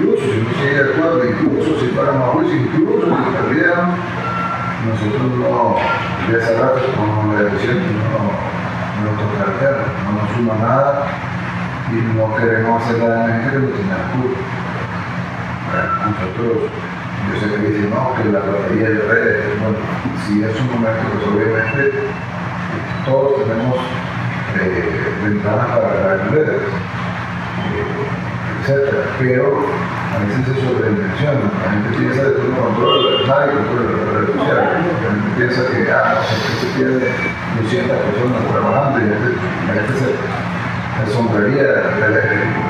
incluso si no se llega a acuerdo, incluso si fuéramos a juicio, incluso si perdieran, nosotros no, de hace rato, como no, no toca el tema, no nos suma nada y no queremos hacer nada la gente que no culpa. Nosotros, yo sé que dicen, no, que la batería de redes, bueno, si es un momento, pues obviamente todos tenemos eh, ventanas para las redes. Pero a veces se sobredimensiona. La gente piensa que tú no controlas, nadie controla las redes sociales. La gente piensa que, ah, se pierde 200 personas trabajando y la gente, se, se sonreiría de la tenemos.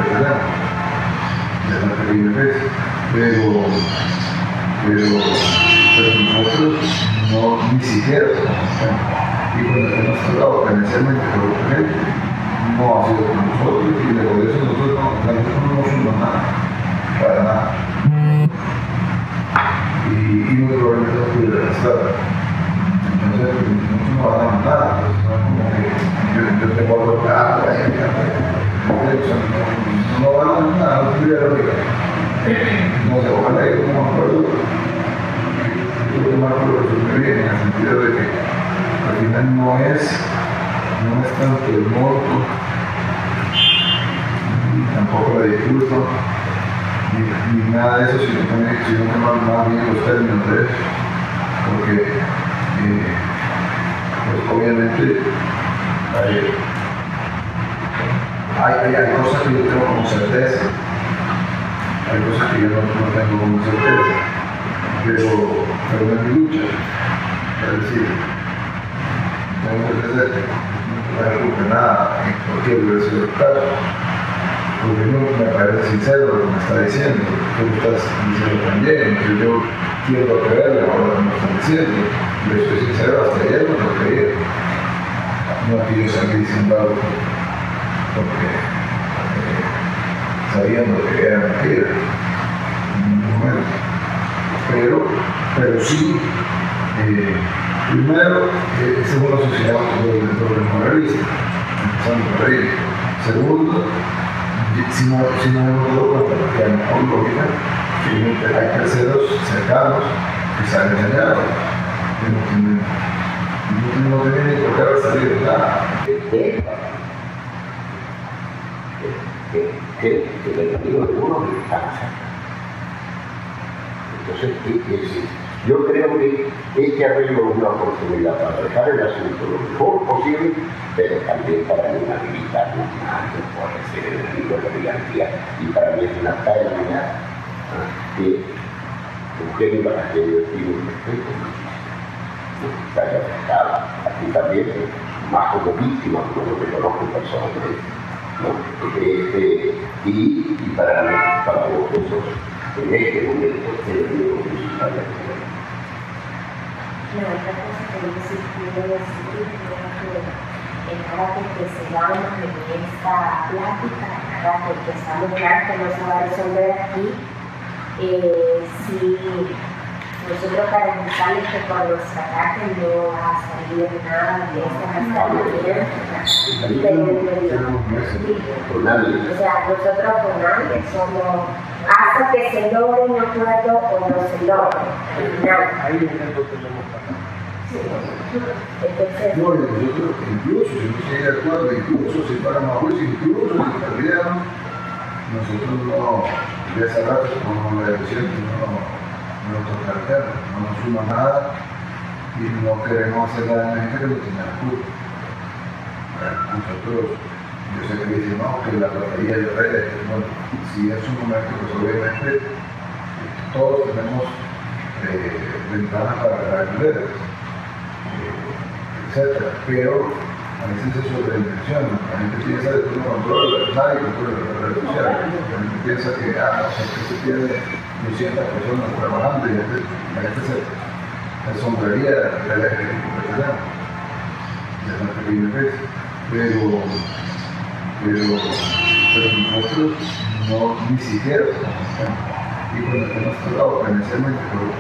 De la pequeña vez. Pero, pero, pero nosotros no, ni siquiera y cuando hemos financieramente con la gente, no ha sido con nosotros y de por eso nosotros no, nosotros no sumamos nada, para nada. Y, y muy probablemente no pudiera gastar. Entonces, nosotros no ganamos nada, pues, no es como que yo, yo te puedo tocar, no, no ganamos nada, no tuviera lógica. No sé, ojalá yo como acuerdo, yo como acuerdo súper bien, en el sentido de que al final no es, no es tanto el monto, ni tampoco la disfruto, ni, nada de eso, sino también, que más, más bien los términos de eso, porque eh, pues obviamente hay, hay, hay, cosas que yo tengo como certeza, hay cosas que yo no, no tengo como certeza, pero, pero no es mi lucha, es decir, tengo que entender no ocurre nada en cualquier universidad. Porque no me parece sincero lo que me está diciendo, tú estás diciendo también, que yo quiero creerle ahora lo que me están diciendo, le soy sincero, hasta ayer no lo creía. No es que yo salí diciendo algo porque eh, sabiendo que era mentira, en ningún momento. Pero, pero sí, eh, Primero, eh, es una sociedad moralista, empezando por ahí. Segundo, si no, si no hemos dado cuenta que hay terceros cercanos que salen que no tienen, no tienen ni por qué salir de nada. Que, que, que el amigo de uno le está Entonces, ¿qué quiere decir? Yo creo que este arreglo es una oportunidad para dejar el asunto lo mejor posible, pero también para inhabilitar a alguien por ser el enemigo de la oligarquía. Y para mí es una ¿ah? que Eugenio yo pido un respeto muchísimo. Que haya afectado aquí también, más como víctima, como lo que conozco personalmente. ¿no? Este, y, y para para vosotros, en este momento, de la otra cosa que yo sí quiero decir es que cada que en esta plática, cada que estamos claro que no se va a resolver aquí, eh, nosotros garantizarles que por nuestra parte no va nada de esta mascarilla, o sea, nosotros con somos hasta que se logre un acuerdo o no se logre. Ahí es donde tenemos Entonces, no, nosotros incluso si no se llega a acuerdo, incluso si fuéramos a juicio, incluso si perdieran, nosotros no, de hace rato, como la decisión, no, no nos no nos suma nada y no queremos hacer nada a la gente que no tiene la. Nosotros yo sé que dicen, no, que la batería de redes, bueno, si es un momento, pues obviamente todos tenemos eh, ventanas para las redes, eh, etc. Pero a veces se sobredimensiona. La gente piensa que tú no controlas, nadie controla las redes sociales. La gente piensa que, ah, se pierde 200 personas trabajando y la la gente se, se sonreiría de la que tenemos. De la pequeña vez. Pero pero, pero nosotros no, ni siquiera estamos Y cuando hemos tratado financieramente con los